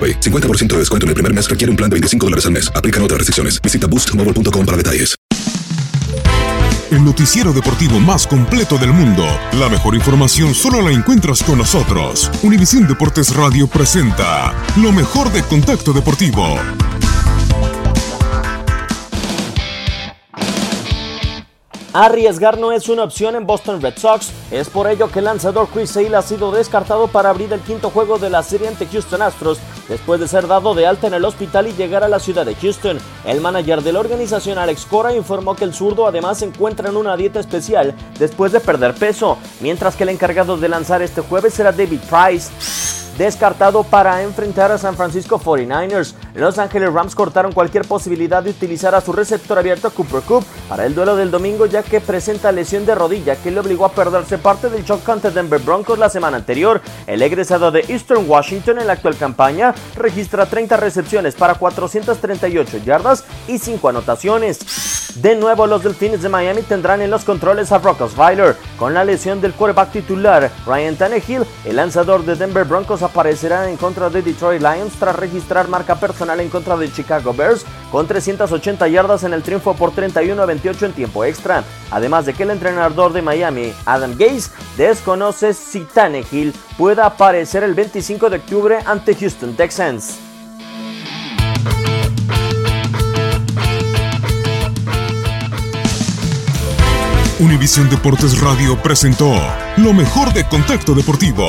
AroPay. 50% de descuento en el primer mes requiere un plan de 25 dólares al mes. Aplican otras restricciones. Visita boostmobile.com para detalles. El noticiero deportivo más completo del mundo. La mejor información solo la encuentras con nosotros. Univisión Deportes Radio presenta lo mejor de Contacto Deportivo. Arriesgar no es una opción en Boston Red Sox, es por ello que el lanzador Chris Sale ha sido descartado para abrir el quinto juego de la serie ante Houston Astros después de ser dado de alta en el hospital y llegar a la ciudad de Houston. El manager de la organización Alex Cora informó que el zurdo además se encuentra en una dieta especial después de perder peso, mientras que el encargado de lanzar este jueves será David Price descartado para enfrentar a San Francisco 49ers. Los Ángeles Rams cortaron cualquier posibilidad de utilizar a su receptor abierto Cooper Cup para el duelo del domingo ya que presenta lesión de rodilla que le obligó a perderse parte del shock ante Denver Broncos la semana anterior. El egresado de Eastern Washington en la actual campaña registra 30 recepciones para 438 yardas y 5 anotaciones. De nuevo los Delfines de Miami tendrán en los controles a Brock Osweiler. Con la lesión del quarterback titular Ryan Tannehill, el lanzador de Denver Broncos aparecerá en contra de Detroit Lions tras registrar marca personal en contra de Chicago Bears con 380 yardas en el triunfo por 31 a 28 en tiempo extra. Además de que el entrenador de Miami, Adam Gase, desconoce si Tannehill pueda aparecer el 25 de octubre ante Houston Texans. Univisión Deportes Radio presentó lo mejor de Contacto Deportivo.